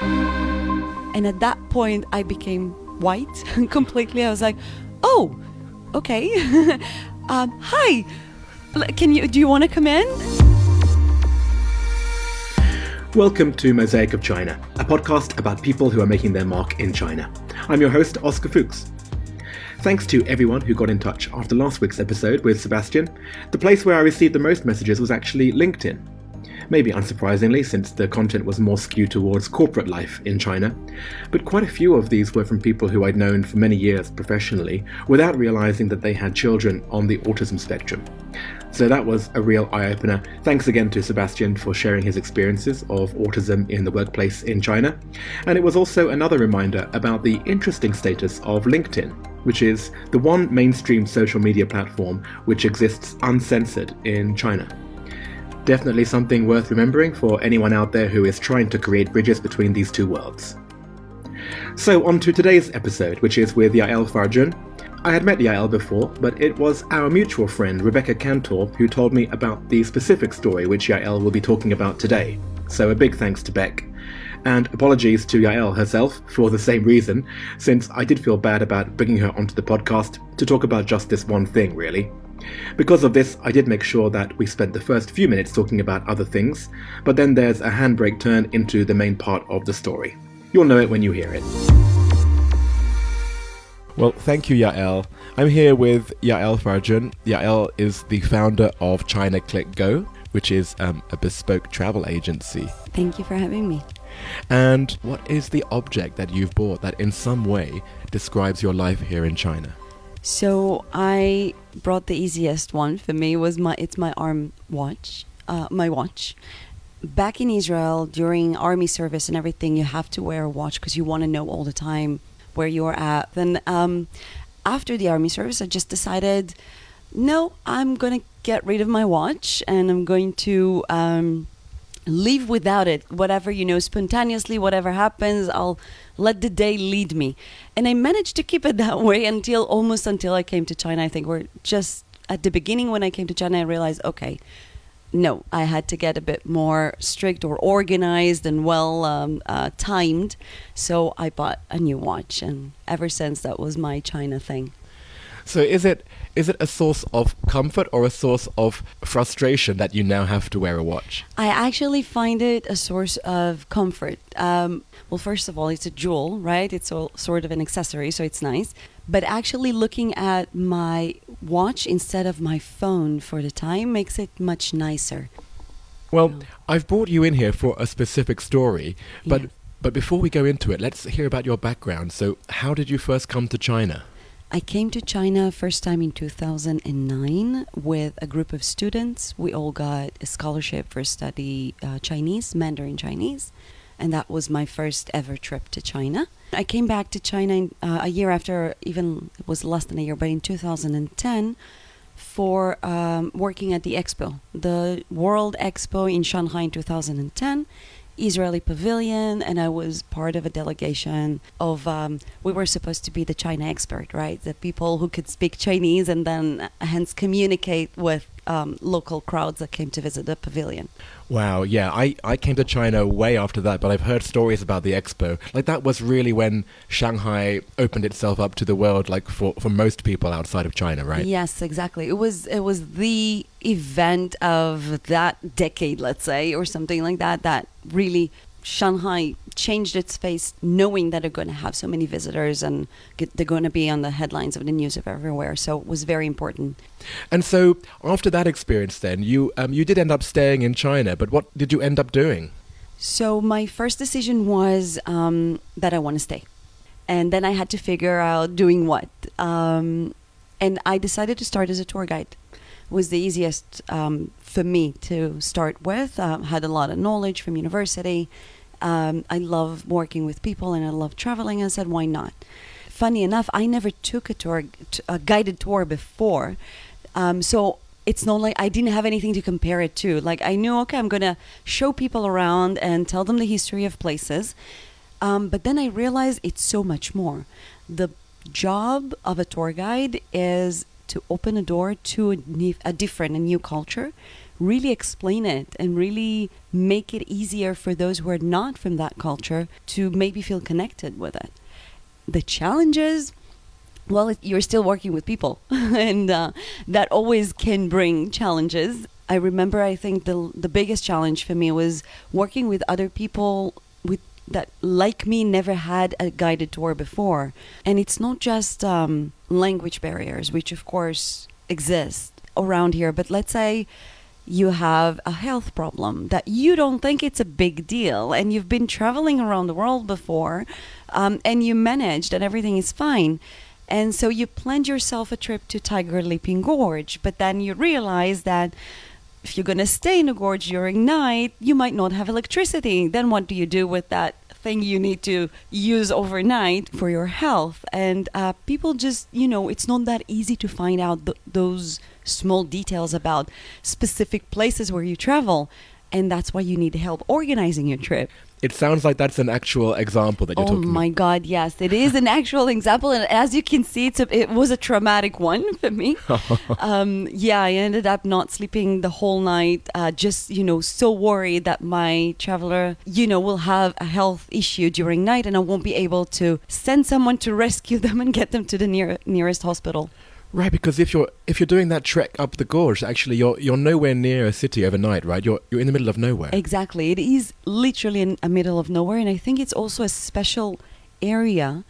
And at that point, I became white completely. I was like, oh, okay. um, hi. Can you, do you want to come in? Welcome to Mosaic of China, a podcast about people who are making their mark in China. I'm your host, Oscar Fuchs. Thanks to everyone who got in touch after last week's episode with Sebastian. The place where I received the most messages was actually LinkedIn. Maybe unsurprisingly, since the content was more skewed towards corporate life in China. But quite a few of these were from people who I'd known for many years professionally without realizing that they had children on the autism spectrum. So that was a real eye opener. Thanks again to Sebastian for sharing his experiences of autism in the workplace in China. And it was also another reminder about the interesting status of LinkedIn, which is the one mainstream social media platform which exists uncensored in China. Definitely something worth remembering for anyone out there who is trying to create bridges between these two worlds. So, on to today's episode, which is with Yael Farjun. I had met Yael before, but it was our mutual friend Rebecca Cantor who told me about the specific story which Yael will be talking about today. So, a big thanks to Beck. And apologies to Yael herself for the same reason, since I did feel bad about bringing her onto the podcast to talk about just this one thing, really. Because of this, I did make sure that we spent the first few minutes talking about other things, but then there's a handbrake turn into the main part of the story. You'll know it when you hear it. Well, thank you, Yael. I'm here with Yael Farjun. Yael is the founder of China Click Go, which is um, a bespoke travel agency. Thank you for having me. And what is the object that you've bought that in some way describes your life here in China? So I brought the easiest one for me was my it's my arm watch, uh, my watch. Back in Israel during army service and everything, you have to wear a watch because you want to know all the time where you're at. Then um, after the army service, I just decided, no, I'm gonna get rid of my watch and I'm going to. Um, leave without it. Whatever you know spontaneously whatever happens i'll let the day lead me. And i managed to keep it that way until almost until i came to china i think we're just at the beginning when i came to china i realized okay no i had to get a bit more strict or organized and well um, uh, timed. So i bought a new watch and ever since that was my china thing So is it is it a source of comfort or a source of frustration that you now have to wear a watch? I actually find it a source of comfort. Um, well, first of all, it's a jewel, right? It's all sort of an accessory, so it's nice. But actually, looking at my watch instead of my phone for the time makes it much nicer. Well, I've brought you in here for a specific story, but Yes. but before we go into it, let's hear about your background. So, how did you first come to China? I came to China first time in 2009 with a group of students. We all got a scholarship for study uh, Chinese, Mandarin Chinese, and that was my first ever trip to China. I came back to China in, uh, a year after, even it was less than a year, but in 2010 for um, working at the expo, the World Expo in Shanghai in 2010. Israeli pavilion, and I was part of a delegation of. Um, we were supposed to be the China expert, right? The people who could speak Chinese and then uh, hence communicate with um, local crowds that came to visit the pavilion. Wow, yeah, I, I came to China way after that, but I've heard stories about the expo. Like that was really when Shanghai opened itself up to the world, like for, for most people outside of China, right? Yes, exactly. It was it was the event of that decade, let's say, or something like that. That really Shanghai changed its face, knowing that they're going to have so many visitors and get, they're going to be on the headlines of the news of everywhere. So it was very important. And so after that experience, then you um, you did end up staying in China, but what did you end up doing? So my first decision was um, that I want to stay, and then I had to figure out doing what. Um, and I decided to start as a tour guide. Was the easiest um, for me to start with. Um, had a lot of knowledge from university. Um, I love working with people, and I love traveling. I said, why not? Funny enough, I never took a tour, a guided tour before, um, so it's not like I didn't have anything to compare it to. Like I knew, okay, I'm gonna show people around and tell them the history of places. Um, but then I realized it's so much more. The job of a tour guide is to open a door to a, ne- a different, a new culture, really explain it and really make it easier for those who are not from that culture to maybe feel connected with it. The challenges, well, you're still working with people, and uh, that always can bring challenges. I remember, I think the the biggest challenge for me was working with other people that, like me, never had a guided tour before, and it's not just um, language barriers, which of course exist around here, but let's say you have a health problem that you don't think it's a big deal and you've been traveling around the world before um, and you managed and everything is fine. And so you planned yourself a trip to tiger leaping gorge but then you realize that if you're going to stay in a gorge during night you might not have electricity. Then what do you do with that thing you need to use overnight for your health? And uh, people just you know it's not that easy to find out th- those small details about specific places where you travel and that's why you need help organizing your trip It sounds like that's an actual example that you're oh talking my god yes it is an actual example. And as you can see it's a, it was a traumatic one for me. Um, yeah i ended up not sleeping the whole night uh, just you know so worried that my traveler you know will have a health issue during night and i won't be able to send someone to rescue them and get them to the near, nearest hospital Right, because if you're if you're doing that trek up the gorge, actually you're you're nowhere near a city overnight, right? You're you're in the middle of nowhere. Exactly. It is literally in a middle of nowhere, and I think it's also a special area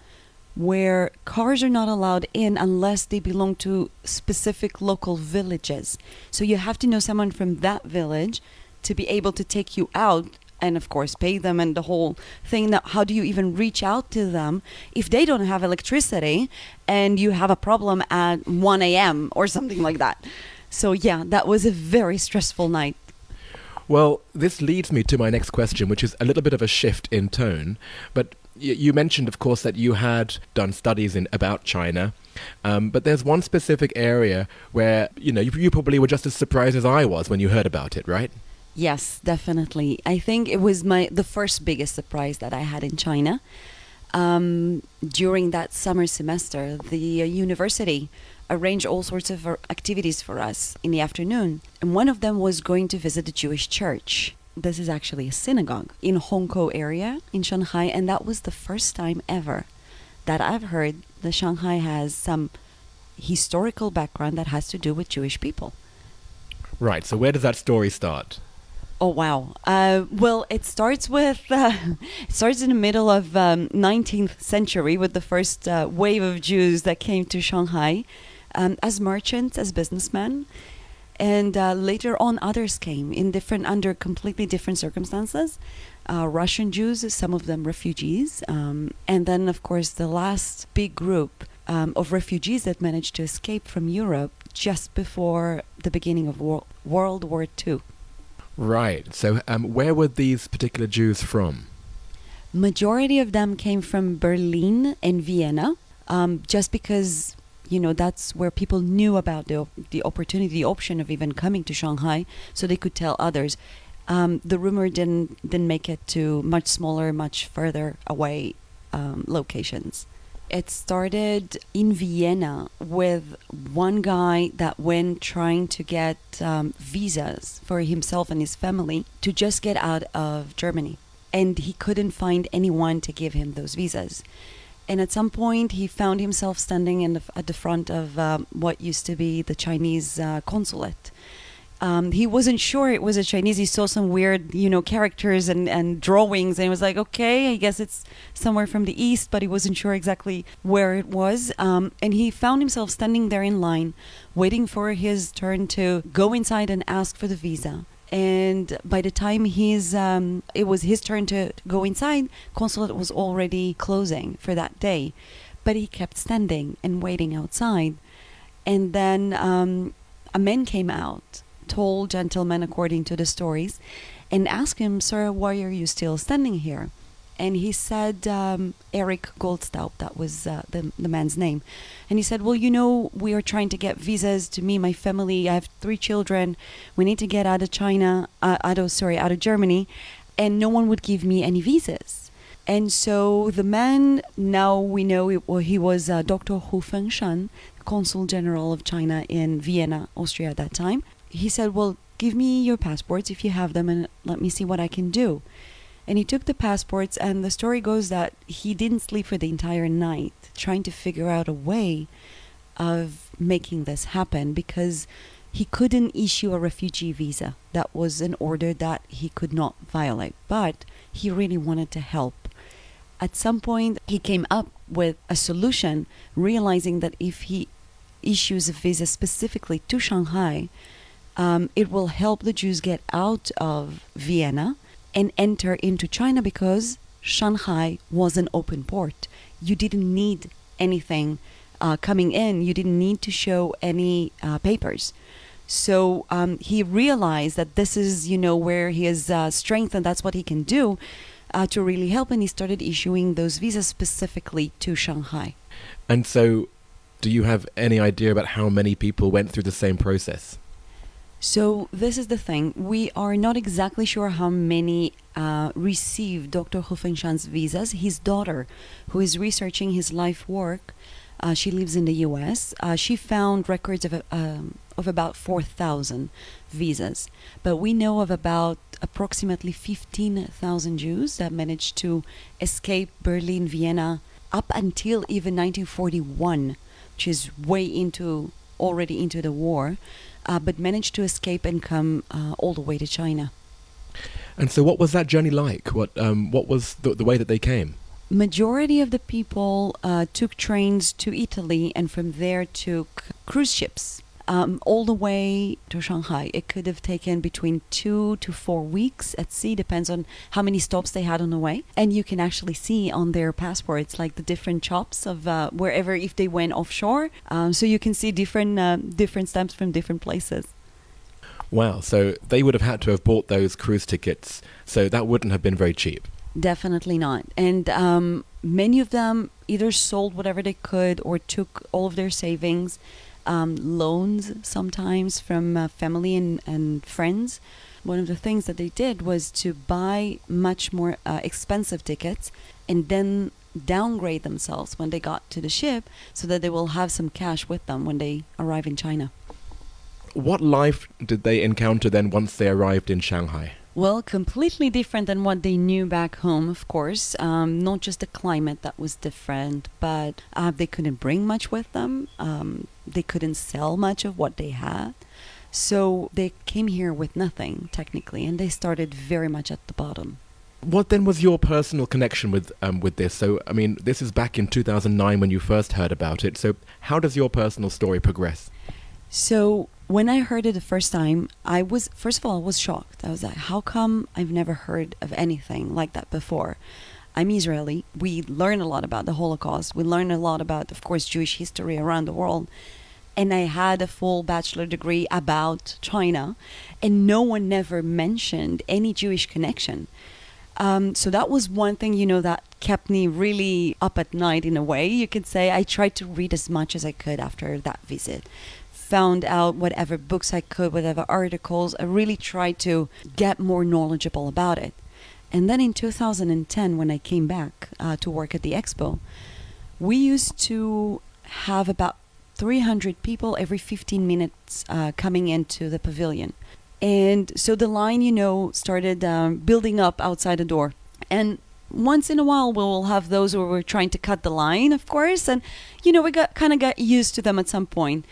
where cars are not allowed in unless they belong to specific local villages. So you have to know someone from that village to be able to take you out and of course pay them and the whole thing how do you even reach out to them if they don't have electricity and you have a problem at 1 a.m or something like that so yeah that was a very stressful night Well, this leads me to my next question, which is a little bit of a shift in tone. But you mentioned, of course, that you had done studies in about China. Um, but there's one specific area where you know you, you probably were just as surprised as I was when you heard about it, right? Yes, definitely. I think it was my the first biggest surprise that I had in China. Um, during that summer semester, the uh, university arranged all sorts of uh, activities for us in the afternoon, and one of them was going to visit the Jewish church. This is actually a synagogue in Hongkou area in Shanghai, and that was the first time ever that I've heard that Shanghai has some historical background that has to do with Jewish people. Right. So where does that story start? Oh wow! Uh, well, it starts with uh, it starts in the middle of um, 19th century with the first uh, wave of Jews that came to Shanghai um, as merchants, as businessmen, and uh, later on others came in different under completely different circumstances. Uh, Russian Jews, some of them refugees, um, and then of course the last big group um, of refugees that managed to escape from Europe just before the beginning of Wor- World War II. Right. So um, where were these particular Jews from? majority of them came from Berlin and Vienna, um, just because you know that's where people knew about the the opportunity, the option of even coming to Shanghai, so they could tell others. Um, the rumor didn't didn't make it to much smaller, much further away um, locations. It started in Vienna with one guy that went trying to get um, visas for himself and his family to just get out of Germany and he couldn't find anyone to give him those visas. And at some point, he found himself standing in the, at the front of um, what used to be the Chinese uh, consulate. Um, he wasn't sure it was a Chinese. He saw some weird, you know, characters and, and drawings, and he was like, "Okay, I guess it's somewhere from the east," but he wasn't sure exactly where it was. Um, and he found himself standing there in line, waiting for his turn to go inside and ask for the visa and by the time his um, it was his turn to, go inside consulate was already closing for that day but he kept standing and waiting outside and then um, a man came out tall gentleman according to the stories and asked him sir why are you still standing here and he said um, Eric Goldstaub, that was uh, the, the man's name. And he said, Well, you know, we are trying to get visas to me, my family. I have three children. We need to get out of China, uh, out of, sorry, out of Germany. And no one would give me any visas. And so the man, now we know it, well, he was uh, Dr. Hu Fengshan, Consul General of China in Vienna, Austria at that time. He said, Well, give me your passports if you have them and let me see what I can do. And he took the passports, and the story goes that he didn't sleep for the entire night trying to figure out a way of making this happen because he couldn't issue a refugee visa. That was an order that he could not violate, but he really wanted to help. At some point, he came up with a solution, realizing that if he issues a visa specifically to Shanghai, um, it will help the Jews get out of Vienna and enter into China because Shanghai was an open port. You didn't need anything uh, coming in, you didn't need to show any uh, papers. So um, he realized that this is, you know, where his uh, strength and that's what he can do uh, to really help. And he started issuing those visas specifically to Shanghai. And so, do you have any idea about how many people went through the same process? So this is the thing. We are not exactly sure how many uh, received Dr. Hu Fengshan's visas. His daughter, who is researching his life work, uh, she lives in the U.S. Uh, she found records of um, of about four thousand visas, but we know of about approximately fifteen thousand Jews that managed to escape Berlin, Vienna, up until even 1941, which is way into already into the war uh, but managed to escape and come uh, all the way to China. And so, what was that journey like? What um, what was the, the way that they came? Majority of the people uh, took trains to Italy, and from there took cruise ships um, all the way to Shanghai. It could have taken between two to four weeks at sea, depends on how many stops they had on the way. And you can actually see on their passports like the different chops of uh, wherever if they went offshore. Um, so you can see different uh, different stamps from different places. Wow! So they would have had to have bought those cruise tickets. So that wouldn't have been very cheap. Definitely not. And um, many of them either sold whatever they could or took all of their savings um, loans sometimes from uh, family and, and friends. One of the things that they did was to buy much more uh, expensive tickets and then downgrade themselves when they got to the ship so that they will have some cash with them when they arrive in China. What life did they encounter then once they arrived in Shanghai? Well, completely different than what they knew back home, of course. Um, not just the climate that was different, but uh, they couldn't bring much with them. Um, they couldn't sell much of what they had. So they came here with nothing, technically, and they started very much at the bottom. What then was your personal connection with um, with this? So, I mean, this is back in 2009 when you first heard about it. So, how does your personal story progress? So, when I heard it the first time, I was first of all I was shocked. I was like, "How come I've never heard of anything like that before?" I'm Israeli. We learn a lot about the Holocaust. We learn a lot about, of course, Jewish history around the world. And I had a full bachelor degree about China, and no one never mentioned any Jewish connection. Um, so that was one thing, you know, that kept me really up at night in a way, you could say. I tried to read as much as I could after that visit found out whatever books I could, whatever articles. I really tried to get more knowledgeable about it. And then in 2010, when I came back uh, to work at the expo, we used to have about 300 people every 15 minutes uh, coming into the pavilion. And so the line, you know, started um, building up outside the door. And once in a while, we'll have those where we're trying to cut the line, of course. And, you know, we got kind of got used to them at some point.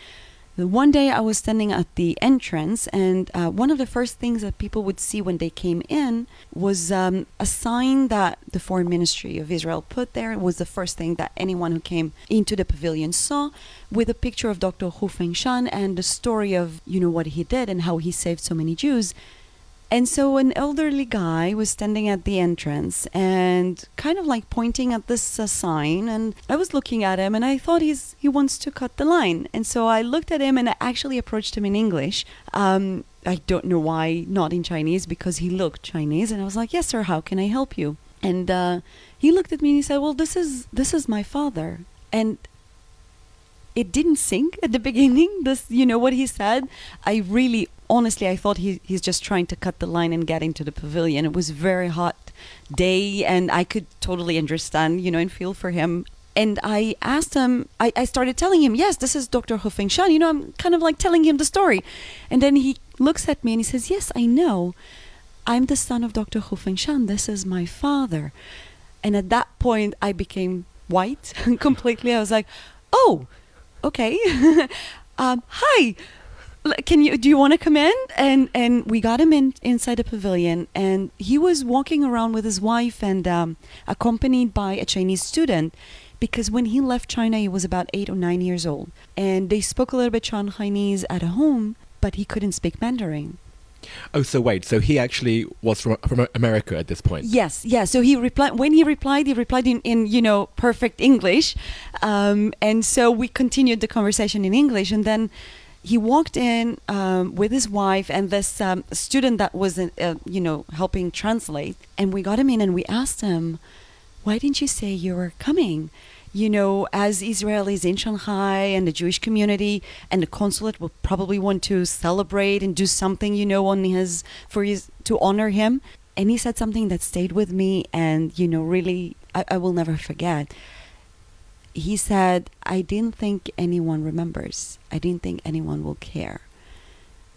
One day I was standing at the entrance, and uh, one of the first things that people would see when they came in was um, a sign that the Foreign Ministry of Israel put there. It was the first thing that anyone who came into the pavilion saw, with a picture of Dr. Hu Fengshan and the story of you know what he did and how he saved so many Jews. And so an elderly guy was standing at the entrance and kind of like pointing at this uh, sign and I was looking at him and I thought he's he wants to cut the line. And so I looked at him and I actually approached him in English. Um, I don't know why not in Chinese because he looked Chinese and I was like, "Yes, sir, how can I help you?" And uh, he looked at me and he said, "Well, this is this is my father." And it didn't sink at the beginning. This, you know, what he said. I really, honestly, I thought he, he's just trying to cut the line and get into the pavilion. It was very hot day, and I could totally understand, you know, and feel for him. And I asked him, I, I started telling him, yes, this is Dr. Hu Fengshan. You know, I'm kind of like telling him the story. And then he looks at me and he says, Yes, I know. I'm the son of Dr. Hu Fengshan. This is my father. And at that point, I became white completely. I was like, Oh, okay. um, hi. Can you do you want to come in? And and we got him in inside the pavilion, and he was walking around with his wife and um, accompanied by a Chinese student because when he left China, he was about eight or nine years old, and they spoke a little bit Chinese at home, but he couldn't speak Mandarin. Oh, so wait, so he actually was from, from America at this point? Yes, yeah. So he replied when he replied, he replied in, in you know perfect English, um, and so we continued the conversation in English, and then he walked in um, with his wife and this um, student that was uh, you know helping translate, and we got him in and we asked him, why didn't you say you were coming? You know, as Israelis in Shanghai and the Jewish community and the consulate will probably want to celebrate and do something, you know, on his for his to honor him. And he said something that stayed with me and, you know, really I, I will never forget. He said, I didn't think anyone remembers. I didn't think anyone will care.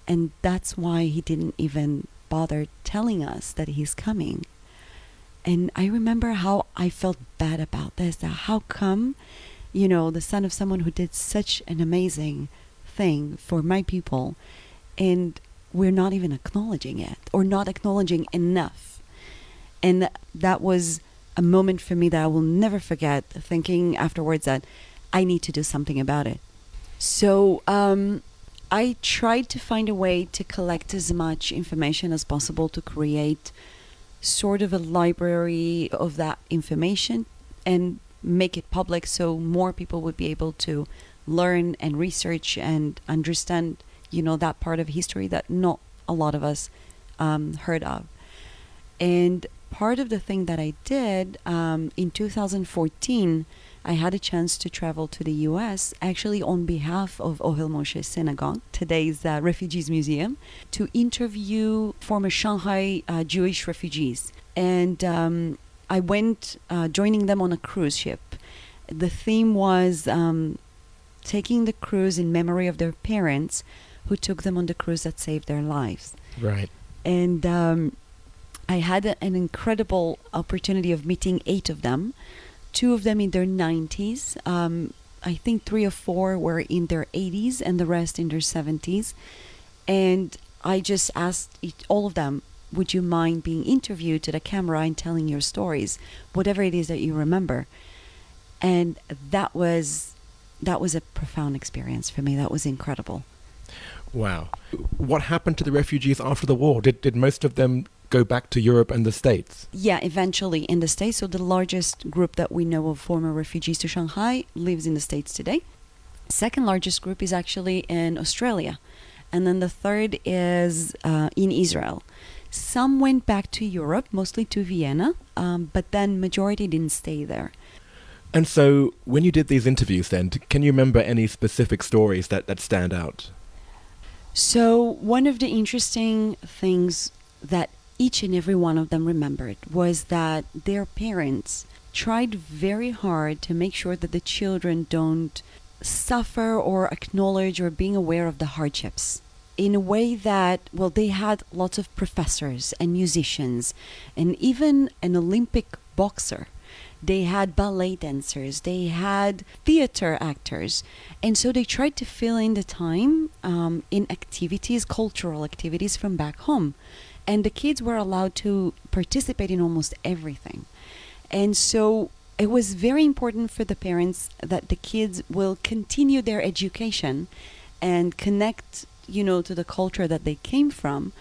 And that's why he didn't even bother telling us that he's coming. And I remember how I felt bad about this. How come, you know, the son of someone who did such an amazing thing for my people, and we're not even acknowledging it or not acknowledging enough. And that was a moment for me that I will never forget, thinking afterwards that I need to do something about it. So um, I tried to find a way to collect as much information as possible to create sort of a library of that information and make it public so more people would be able to learn and research and understand you know that part of history that not a lot of us um, heard of and part of the thing that i did um, in 2014 i had a chance to travel to the us actually on behalf of ohel moshe synagogue today's uh, refugees museum to interview former shanghai uh, jewish refugees. And um, i went uh, joining them on a cruise ship. The theme was um, taking the cruise in memory of their parents who took them on the cruise that saved their lives. Right. and um, I had an incredible opportunity of meeting eight of them. Two of them in their 90s. Um, I think three or four were in their 80s, and the rest in their 70s. And I just asked all of them, "Would you mind being interviewed to the camera and telling your stories, whatever it is that you remember?" And that was that was a profound experience for me. That was incredible. Wow. What happened to the refugees after the war? Did, did most of them go back to Europe and the States? Yeah, eventually in the States. So the largest group that we know of former refugees to Shanghai lives in the States today. Second largest group is actually in Australia. And then the third is uh, in Israel. Some went back to Europe, mostly to Vienna, um, but then majority didn't stay there. And so, when you did these interviews, then, can you remember any specific stories that, that stand out? So, one of the interesting things that each and every one of them remembered was that their parents tried very hard to make sure that the children don't suffer or acknowledge or being aware of the hardships in a way that well they had lots of professors and musicians and even an olympic boxer. They had ballet dancers. They had theater actors. And so they tried to fill in the time um, in activities cultural activities from back home and the kids were allowed to participate in almost everything. And so it was very important for the parents that the kids will continue their education and connect you know to the culture that they came from.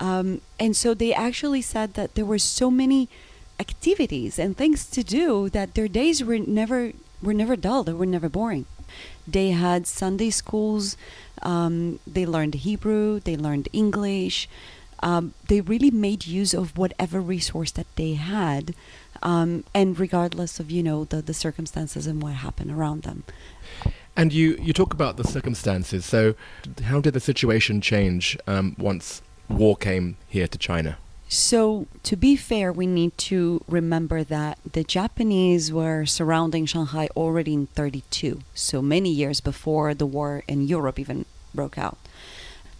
Um, and so they actually said that there were so many activities and things to do that their days were never were never dull they were never boring. They had sunday schools um, they learned hebrew they learned english um, they really made use of whatever resource that they had um, and regardless of you know the, the circumstances and what happened around them And you, you talk about the circumstances. So, how did the situation change um, once war came here to China? So, to be fair, we need to remember that the Japanese were surrounding Shanghai already in 32, so many years before the war in Europe even broke out.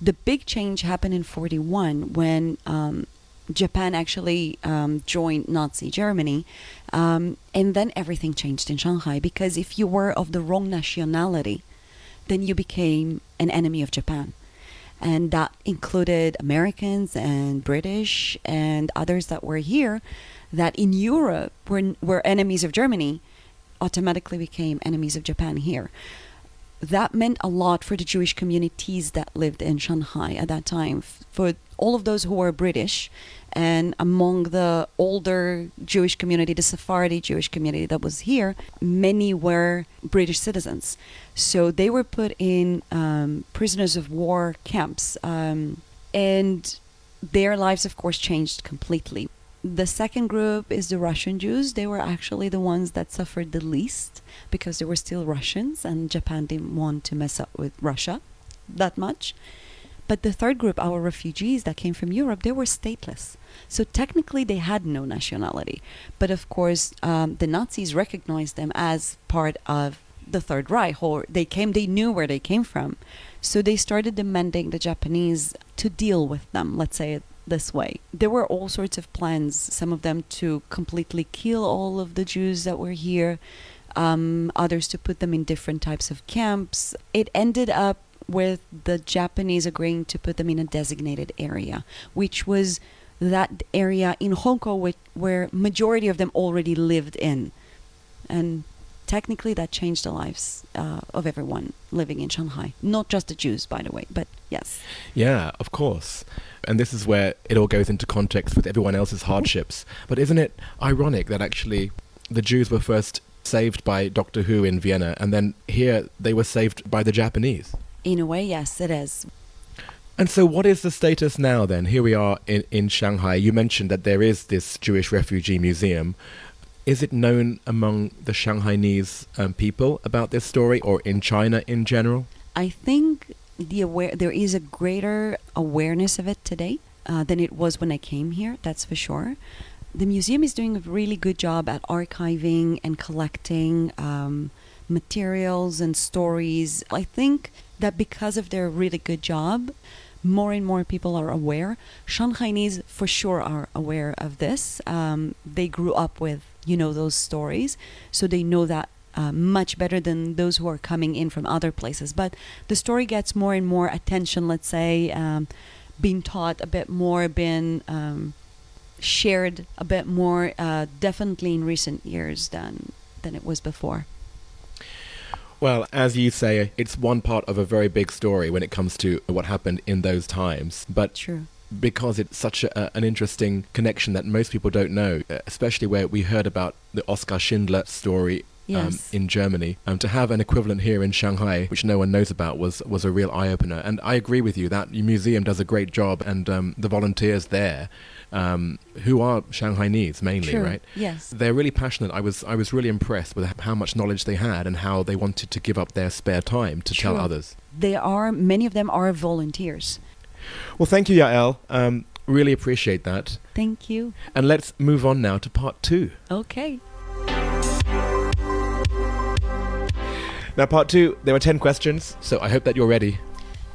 The big change happened in 41 when um, Japan actually um, joined Nazi Germany. Um, and then everything changed in Shanghai because if you were of the wrong nationality, then you became an enemy of Japan. And that included Americans and British and others that were here that in Europe were, were enemies of Germany, automatically became enemies of Japan here that meant a lot for the Jewish communities that lived in Shanghai at that time. For all of those who were British, and among the older Jewish community, the Sephardi Jewish community that was here, many were British citizens. So they were put in um, prisoners of war camps. Um, and their lives, of course, changed completely. The second group is the Russian Jews. They were actually the ones that suffered the least because they were still Russians and Japan didn't want to mess up with Russia that much. But the third group, our refugees that came from Europe, they were stateless. So technically, they had no nationality. But of course, um, the Nazis recognized them as part of the Third Reich, or they came, they knew where they came from. So they started demanding the Japanese to deal with them, let's say this way. There were all sorts of plans, some of them to completely kill all of the Jews that were here, um, others to put them in different types of camps. It ended up with the Japanese agreeing to put them in a designated area, which was that area in Hongkou where majority of them already lived in. And technically that changed the lives uh, of everyone living in Shanghai. Not just the Jews, by the way, but yes. Yeah, of course. And this is where it all goes into context with everyone else's hardships. But isn't it ironic that actually the Jews were first saved by Doctor Hu in Vienna, and then here they were saved by the Japanese? In a way, yes, it is. And so, what is the status now then? Here we are in, in Shanghai. You mentioned that there is this Jewish refugee museum. Is it known among the Shanghainese um, people about this story or in China in general? I think the aware there is a greater awareness of it today uh, than it was when I came here. That's for sure. The museum is doing a really good job at archiving and collecting um, materials and stories. I think that because of their really good job, more and more people are aware. Shanghainese for sure are aware of this. Um, they grew up with you know those stories, so they know that uh, much better than those who are coming in from other places. But the story gets more and more attention, let's say, um, being taught a bit more, been um, shared a bit more, uh, definitely in recent years than than it was before. Well, as you say, it's one part of a very big story when it comes to what happened in those times. But True because it's such a, an interesting connection that most people don't know, uh, especially where we heard about the Oskar Schindler story yes. um, in Germany. Um, to have an equivalent here in Shanghai, which no one knows about, was was a real eye opener. And I agree with you that museum does a great job, and um, the volunteers there. Um, who are Shanghainese mainly, True. right? Yes, they're really passionate. I was I was really impressed with how much knowledge they had and how they wanted to give up their spare time to True. tell others. They are many of them are volunteers. Well, thank you, Yael. Um, really appreciate that. Thank you. And let's move on now to part two. Okay. Now, part two, there are 10 questions, so I hope that you're ready.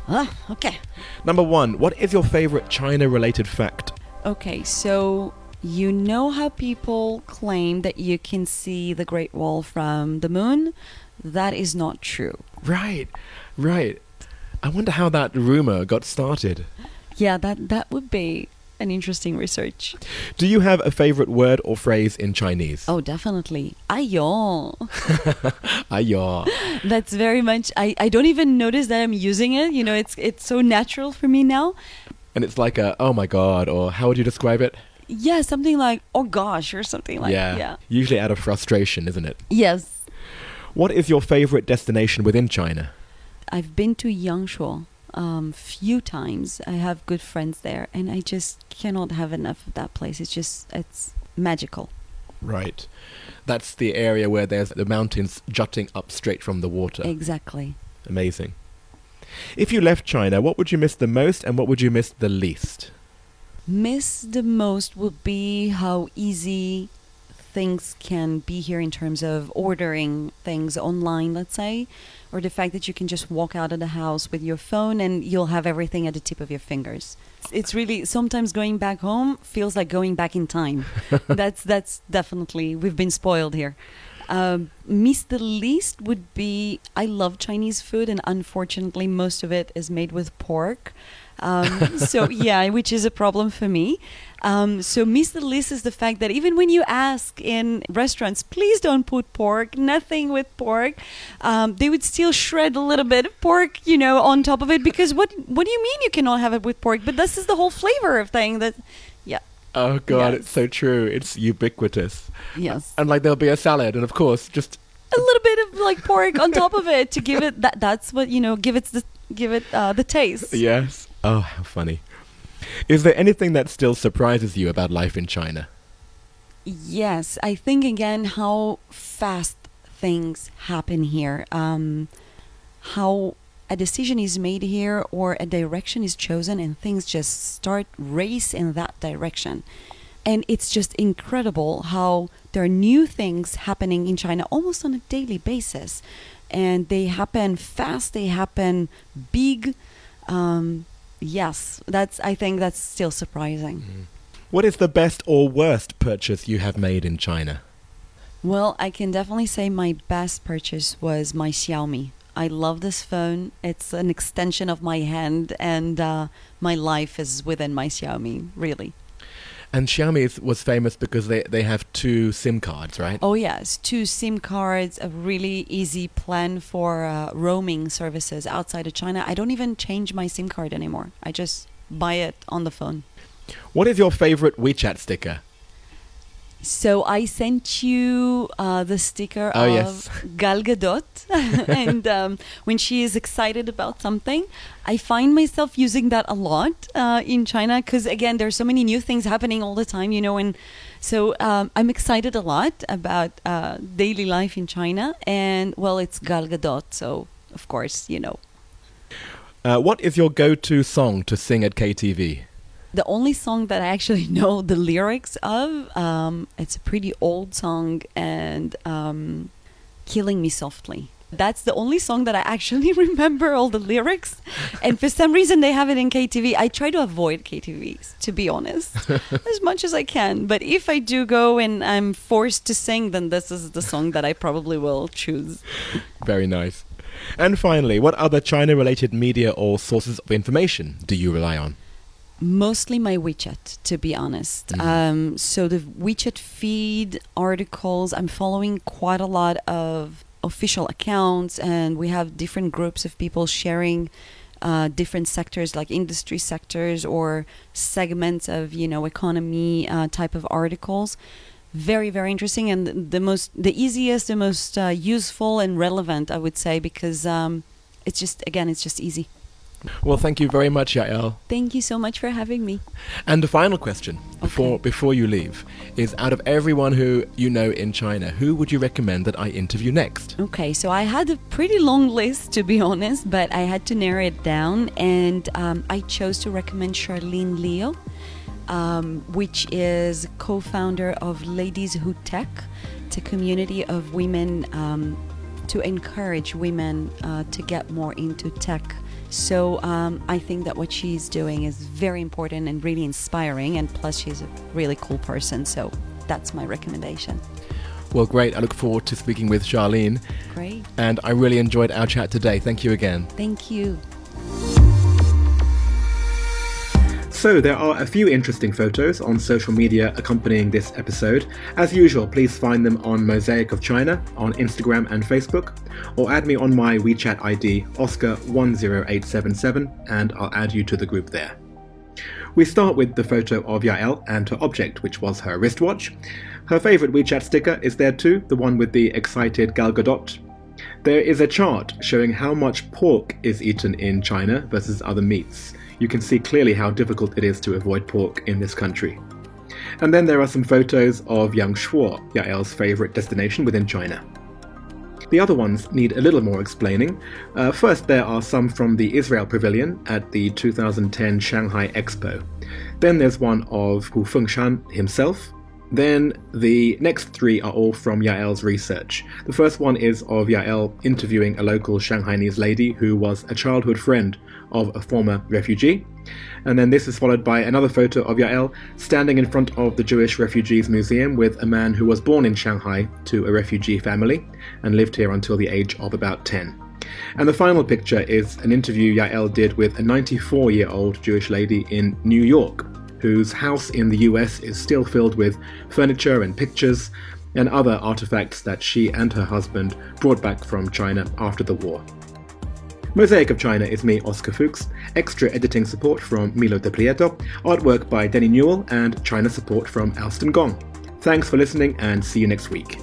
Ah, okay. Number one, what is your favorite China related fact? Okay, so you know how people claim that you can see the Great Wall from the moon? That is not true. Right, right. I wonder how that rumor got started. Yeah, that, that would be an interesting research. Do you have a favorite word or phrase in Chinese? Oh, definitely. Ayo. Ayo. That's very much I, I don't even notice that I'm using it. You know, it's it's so natural for me now. And it's like a oh my god or how would you describe it? Yeah, something like oh gosh or something like yeah. yeah. Usually out of frustration, isn't it? Yes. What is your favorite destination within China? I've been to Yangshuo um, few times. I have good friends there, and I just cannot have enough of that place. It's just it's magical. Right. That's the area where there's the mountains jutting up straight from the water. Exactly. Amazing. If you left China, what would you miss the most and what would you miss the least? Miss the most would be how easy things can be here in terms of ordering things online, let's say, or the fact that you can just walk out of the house with your phone and you'll have everything at the tip of your fingers. It's really sometimes going back home feels like going back in time. that's that's definitely we've been spoiled here. Um, miss the least would be I love Chinese food, and unfortunately, most of it is made with pork. Um, so yeah, which is a problem for me. Um, so miss the least is the fact that even when you ask in restaurants, please don't put pork, nothing with pork, um, they would still shred a little bit of pork, you know, on top of it because what what do you mean you cannot have it with pork? But this is the whole flavor of thing that, yeah. Oh god, Yes. it's so true. It's ubiquitous. Yes. And like there'll be a salad, and of course, just a little bit of like pork on top of it to give it that that's what you know give it the give it uh, the taste yes. Oh, how funny. Is there anything that still surprises you about life in China? yes i think again how fast things happen here um how a decision is made here or a direction is chosen and things just start race in that direction and it's just incredible how there are new things happening in China almost on a daily basis and they happen fast they happen big um, yes that's i think that's still surprising What is the best or worst purchase you have made in China? Well, I can definitely say my best purchase was my Xiaomi. I love this phone. It's an extension of my hand, and uh, my life is within my Xiaomi, really. And Xiaomi was famous because they, they have two SIM cards, right? Oh, yes, two SIM cards, a really easy plan for uh, roaming services outside of China. I don't even change my SIM card anymore, I just buy it on the phone. What is your favorite WeChat sticker? So I sent you uh, the sticker Oh, of yes. Gal Gadot, and um, when she is excited about something, I find myself using that a lot uh, in China because again, there's so many new things happening all the time, you know, and so um, I'm excited a lot about uh, daily life in China, and well, it's Gal Gadot, so of course, you know. Uh, what is your go-to song to sing at KTV? The only song that I actually know the lyrics of, um, it's a pretty old song, and um, "Killing Me Softly." That's the only song that I actually remember all the lyrics, and for some reason they have it in KTV. I try to avoid KTVs, to be honest, as much as I can. But if I do go and I'm forced to sing, then this is the song that I probably will choose. Very nice. And finally, what other China-related media or sources of information do you rely on? Mostly my WeChat, to be honest. Mhm. Um, so the WeChat feed articles, I'm following quite a lot of official accounts, and we have different groups of people sharing uh, different sectors, like industry sectors or segments of you know economy uh, type of articles. Very very interesting, and the- the most, the easiest, the most uh, useful and relevant, I would say, because um, it's just again, it's just easy. Well, thank you very much, Yael. Thank you so much for having me. And the final question before before you leave is: out of everyone who you know in China, who would you recommend that I interview next? Okay, so I had a pretty long list to be honest, but I had to narrow it down, and um, I chose to recommend Charlene Leo, um, which is co-founder of Ladies Who Tech. It's a community of women um, to encourage women uh, to get more into tech. So um, I think that what she's doing is very important and really inspiring, and plus she's a really cool person. So that's my recommendation. Well, great. I look forward to speaking with Charlene, Great, and I really enjoyed our chat today. Thank you again. thank you. So, there are a few interesting photos on social media accompanying this episode. As usual, please find them on Mosaic of China on Instagram and Facebook, or add me on my WeChat ID, Oscar10877, and I'll add you to the group there. We start with the photo of Yael and her object, which was her wristwatch. Her favourite WeChat sticker is there too, the one with the excited Gal Gadot. There is a chart showing how much pork is eaten in China versus other meats. You can see clearly how difficult it is to avoid pork in this country. And then there are some photos of Yangshuo, Yael's favourite destination within China. The other ones need a little more explaining. Uh, first, there are some from the Israel Pavilion at the 2010 Shanghai Expo. Then there's one of Hu Fengshan himself. Then the next three are all from Yael's research. The first one is of Yael interviewing a local Shanghainese lady who was a childhood friend of a former refugee. And then this is followed by another photo of Yael standing in front of the Jewish Refugees Museum with a man who was born in Shanghai to a refugee family and lived here until the age of about 10. And the final picture is an interview Yael did with a 94 year old Jewish lady in New York whose house in the US is still filled with furniture and pictures and other artifacts that she and her husband brought back from China after the war. Mosaic of China is me, Oscar Fuchs, extra editing support from Milo De Prieto, artwork by Denny Newell, and China support from Alston Gong. Thanks for listening and see you next week.